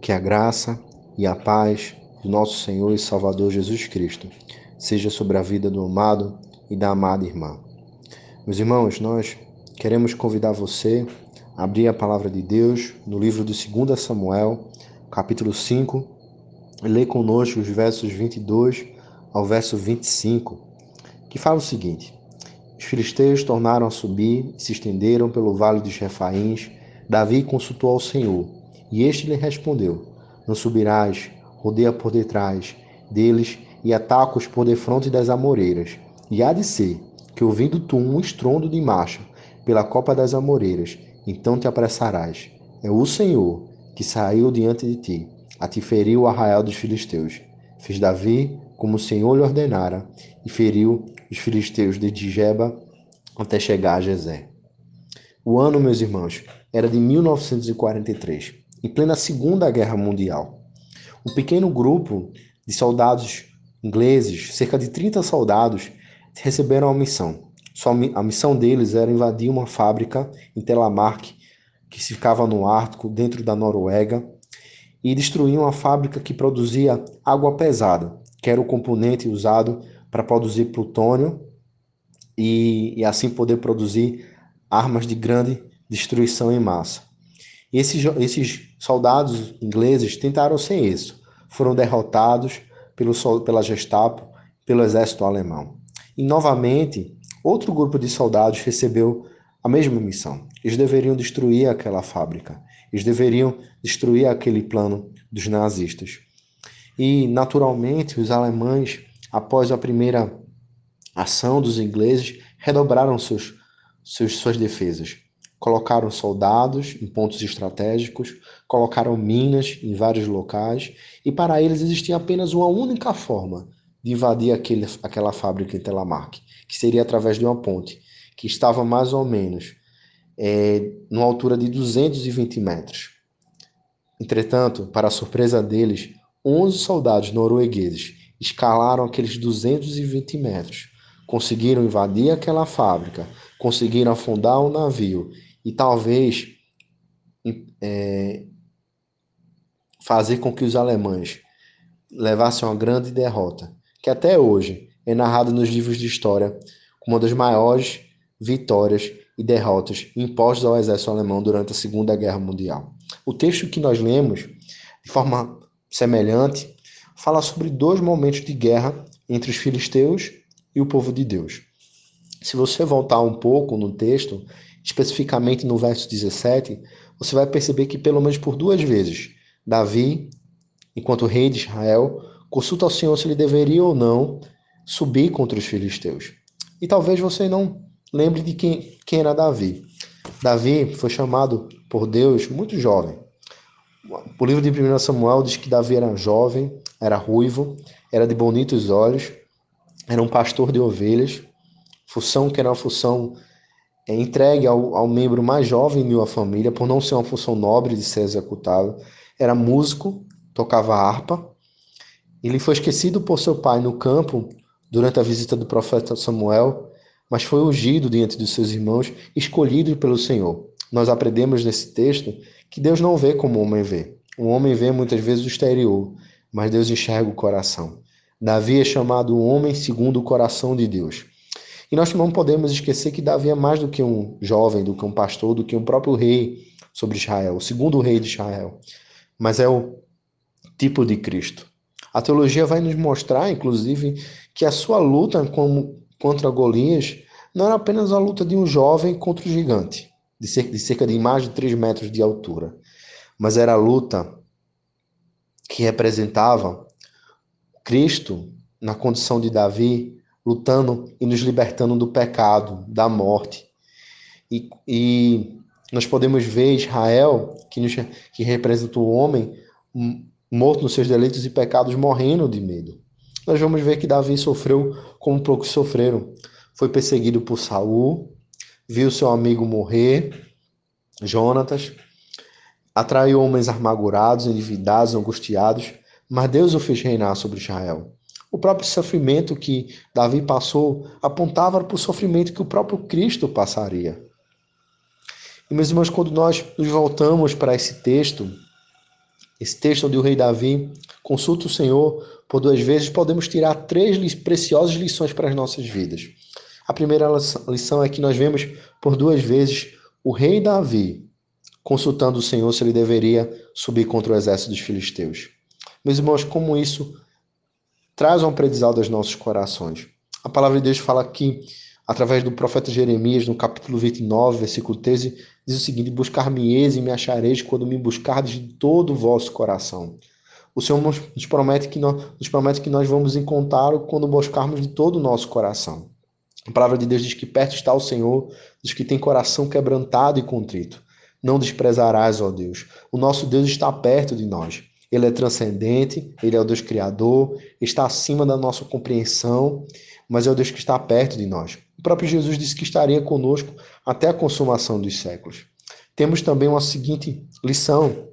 Que a graça e a paz do nosso Senhor e Salvador Jesus Cristo seja sobre a vida do amado e da amada irmã. Meus irmãos, nós queremos convidar você a abrir a palavra de Deus no livro de 2 Samuel, capítulo 5, e ler conosco os versos 22 ao verso 25, que fala o seguinte: Os filisteus tornaram a subir e se estenderam pelo vale dos Refaíns. Davi consultou ao Senhor, e este lhe respondeu: Não subirás, rodeia por detrás deles e ataca-os por defronte das amoreiras. E há de ser que, ouvindo tu um estrondo de marcha pela copa das amoreiras, então te apressarás. É o Senhor que saiu diante de ti, a te feriu o arraial dos filisteus. Fez Davi como o Senhor lhe ordenara, e feriu os filisteus de Digeba até chegar a Jezé. O ano, meus irmãos, era de 1943, em plena Segunda Guerra Mundial. Um pequeno grupo de soldados ingleses, cerca de 30 soldados, receberam a missão. A missão deles era invadir uma fábrica em Telemark, que se ficava no Ártico, dentro da Noruega, e destruir uma fábrica que produzia água pesada, que era o componente usado para produzir plutônio e, e, assim poder produzir armas de grande destruição em massa. Esses, esses soldados ingleses tentaram ser isso, foram derrotados pelo, pela Gestapo, pelo exército alemão. E novamente, outro grupo de soldados recebeu a mesma missão. Eles deveriam destruir aquela fábrica, eles deveriam destruir aquele plano dos nazistas. E, naturalmente, os alemães, após a primeira ação dos ingleses, redobraram seus, seus, suas defesas. Colocaram soldados em pontos estratégicos, colocaram minas em vários locais, e para eles existia apenas uma única forma de invadir aquele, aquela fábrica em Telemark, que seria através de uma ponte, que estava mais ou menos é, numa altura de 220 metros. Entretanto, para a surpresa deles, 11 soldados noruegueses escalaram aqueles 220 metros, conseguiram invadir aquela fábrica, conseguiram afundar o um navio e talvez é, fazer com que os alemães levassem uma grande derrota, que até hoje é narrado nos livros de história como uma das maiores vitórias e derrotas impostas ao exército alemão durante a Segunda Guerra Mundial. O texto que nós lemos, de forma semelhante, fala sobre dois momentos de guerra entre os filisteus e o povo de Deus. Se você voltar um pouco no texto, especificamente no verso 17, você vai perceber que pelo menos por duas vezes Davi, enquanto rei de Israel, consulta ao Senhor se ele deveria ou não subir contra os filisteus. E talvez você não lembre de quem, quem era Davi. Davi foi chamado por Deus muito jovem. O livro de 1 Samuel diz que Davi era jovem, era ruivo, era de bonitos olhos, era um pastor de ovelhas, função que era uma função é, entregue ao, ao membro mais jovem de uma família, por não ser uma função nobre de ser executada. Era músico, tocava harpa. Ele foi esquecido por seu pai no campo durante a visita do profeta Samuel, mas foi ungido diante dos seus irmãos, escolhido pelo Senhor. Nós aprendemos nesse texto que Deus não vê como o homem vê. O homem vê muitas vezes o exterior, mas Deus enxerga o coração. Davi é chamado o homem segundo o coração de Deus. E nós não podemos esquecer que Davi é mais do que um jovem, do que um pastor, do que um próprio rei sobre Israel, o segundo rei de Israel. Mas é o tipo de Cristo. A teologia vai nos mostrar, inclusive, que a sua luta como, contra Golias não era apenas a luta de um jovem contra o gigante de cerca de, cerca de mais de 3 metros de altura. Mas era a luta que representava Cristo na condição de Davi, lutando e nos libertando do pecado, da morte. E, e nós podemos ver Israel, que, nos, que representa o homem, morto nos seus delitos e pecados, morrendo de medo. Nós vamos ver que Davi sofreu como poucos sofreram. Foi perseguido por Saul, viu seu amigo morrer, Jonatas, atraiu homens amargurados, endividados, angustiados, mas Deus o fez reinar sobre Israel. O próprio sofrimento que Davi passou apontava para o sofrimento que o próprio Cristo passaria. E, meus irmãos, quando nós nos voltamos para esse texto, Esse texto onde o rei Davi consulta o Senhor por duas vezes, podemos tirar três preciosas lições para as nossas vidas. A primeira lição é que nós vemos por duas vezes o rei Davi consultando o Senhor se ele deveria subir contra o exército dos filisteus. Meus irmãos, como isso traz um aprendizado aos nossos corações. A palavra de Deus fala aqui, através do profeta Jeremias, no capítulo 29, versículo 13, diz o seguinte: Buscar-me-eis e me achareis quando me buscardes de todo o vosso coração. O Senhor nos promete que nós, nos promete que nós vamos encontrá-lo quando buscarmos de todo o nosso coração. A palavra de Deus diz que perto está o Senhor, diz que tem coração quebrantado e contrito. Não desprezarás, ó Deus. O nosso Deus está perto de nós. Ele é transcendente, ele é o Deus criador, está acima da nossa compreensão, mas é o Deus que está perto de nós. O próprio Jesus disse que estaria conosco até a consumação dos séculos. Temos também uma seguinte lição: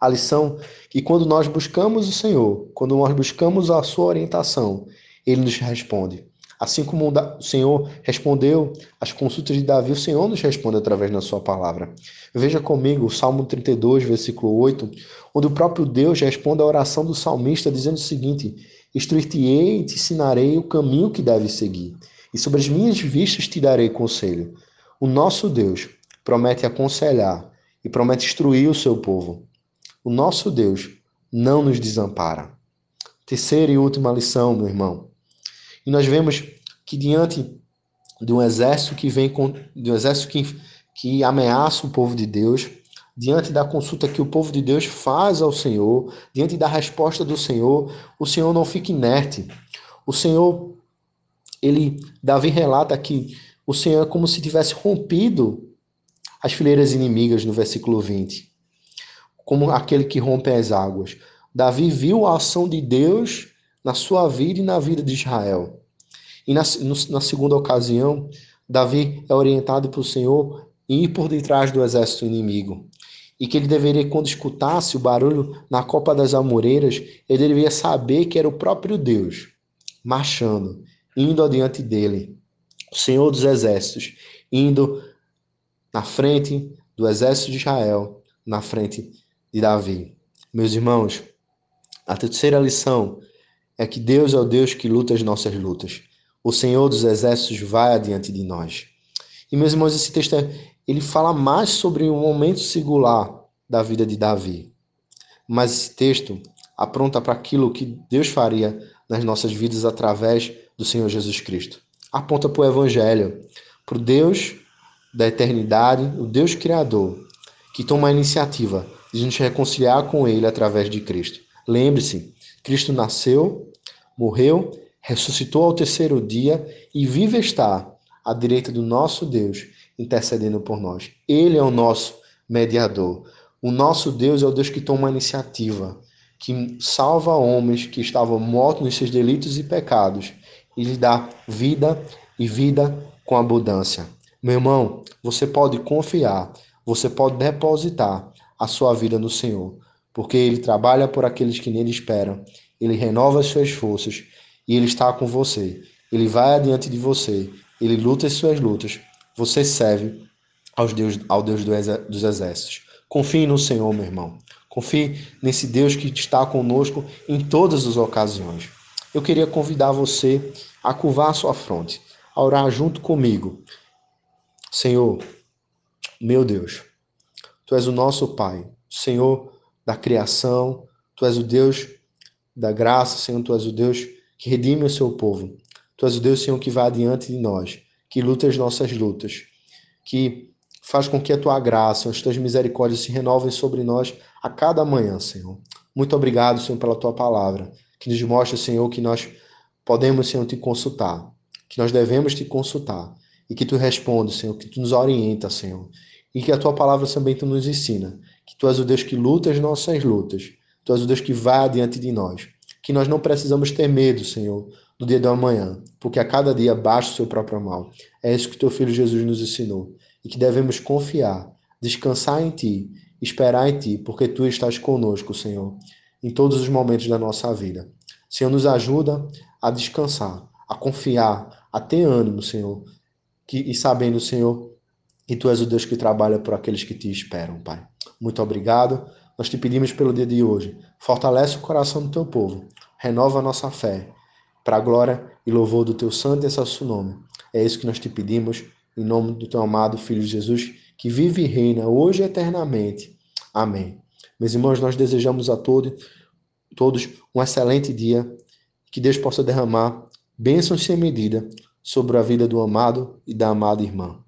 a lição que quando nós buscamos o Senhor, quando nós buscamos a sua orientação, ele nos responde. Assim como o Senhor respondeu às consultas de Davi, o Senhor nos responde através da sua palavra. Veja comigo o Salmo 32, versículo 8, onde o próprio Deus responde à oração do salmista dizendo o seguinte: Instruir-te-ei e te ensinarei o caminho que deves seguir, e sobre as minhas vistas te darei conselho. O nosso Deus promete aconselhar e promete instruir o seu povo. O nosso Deus não nos desampara. Terceira e última lição, meu irmão. E nós vemos que diante de um exército que vem com, de um exército que, que ameaça o povo de Deus, diante da consulta que o povo de Deus faz ao Senhor, diante da resposta do Senhor, o Senhor não fica inerte. O Senhor, ele, Davi relata que o Senhor é como se tivesse rompido as fileiras inimigas no versículo 20, como aquele que rompe as águas. Davi viu a ação de Deus na sua vida e na vida de Israel. E na, na segunda ocasião, Davi é orientado pelo Senhor ir por detrás do exército inimigo e que ele deveria, quando escutasse o barulho na copa das amoreiras, ele deveria saber que era o próprio Deus marchando, indo adiante dele, o Senhor dos exércitos, indo na frente do exército de Israel, na frente de Davi. Meus irmãos, a terceira lição é que Deus é o Deus que luta as nossas lutas. O Senhor dos exércitos vai adiante de nós. E meus irmãos, esse texto é, ele fala mais sobre um momento singular da vida de Davi. Mas esse texto apronta para aquilo que Deus faria nas nossas vidas através do Senhor Jesus Cristo. Aponta para o Evangelho, para o Deus da eternidade, o Deus Criador, que toma a iniciativa de nos reconciliar com Ele através de Cristo. Lembre-se, Cristo nasceu, morreu, ressuscitou ao terceiro dia e vive está à direita do nosso Deus intercedendo por nós. Ele é o nosso mediador. O nosso Deus é o Deus que toma a iniciativa, que salva homens que estavam mortos nos seus delitos e pecados e lhe dá vida e vida com abundância. Meu irmão, você pode confiar, você pode depositar a sua vida no Senhor, porque Ele trabalha por aqueles que nele esperam, Ele renova as suas forças e Ele está com você. Ele vai adiante de você, Ele luta as suas lutas você serve aos Deus, ao Deus dos exércitos. Confie no Senhor, meu irmão. Confie nesse Deus que está conosco em todas as ocasiões. Eu queria convidar você a curvar a sua fronte, a orar junto comigo. Senhor, meu Deus, Tu és o nosso Pai, Senhor da criação, Tu és o Deus da graça, Senhor, Tu és o Deus que redime o seu povo. Tu és o Deus, Senhor, que vai adiante de nós que luta as nossas lutas, que faz com que a tua graça, as tuas misericórdias se renovem sobre nós a cada manhã, Senhor. Muito obrigado, Senhor, pela tua palavra, que nos mostra, Senhor, que nós podemos, Senhor, te consultar, que nós devemos te consultar e que tu respondes, Senhor, que tu nos orienta, Senhor, e que a tua palavra também tu nos ensina, que tu és o Deus que luta as nossas lutas, tu és o Deus que vai adiante de nós, que nós não precisamos ter medo, Senhor, do dia do amanhã, porque a cada dia basta o seu próprio mal. É isso que teu filho Jesus nos ensinou e que devemos confiar, descansar em ti, esperar em ti, porque tu estás conosco, Senhor, em todos os momentos da nossa vida. Senhor, nos ajuda a descansar, a confiar, a ter ânimo, Senhor, que, e sabendo, Senhor, que tu és o Deus que trabalha por aqueles que te esperam, Pai. Muito obrigado. nós te pedimos pelo dia de hoje. Fortalece o coração do teu povo. Renova a nossa fé. Para a glória e louvor do teu santo e excelso nome. É isso que nós te pedimos, em nome do teu amado Filho Jesus, que vive e reina hoje e eternamente. Amém. Meus irmãos, nós desejamos a todos, todos um excelente dia. Que Deus possa derramar bênçãos sem medida sobre a vida do amado e da amada irmã.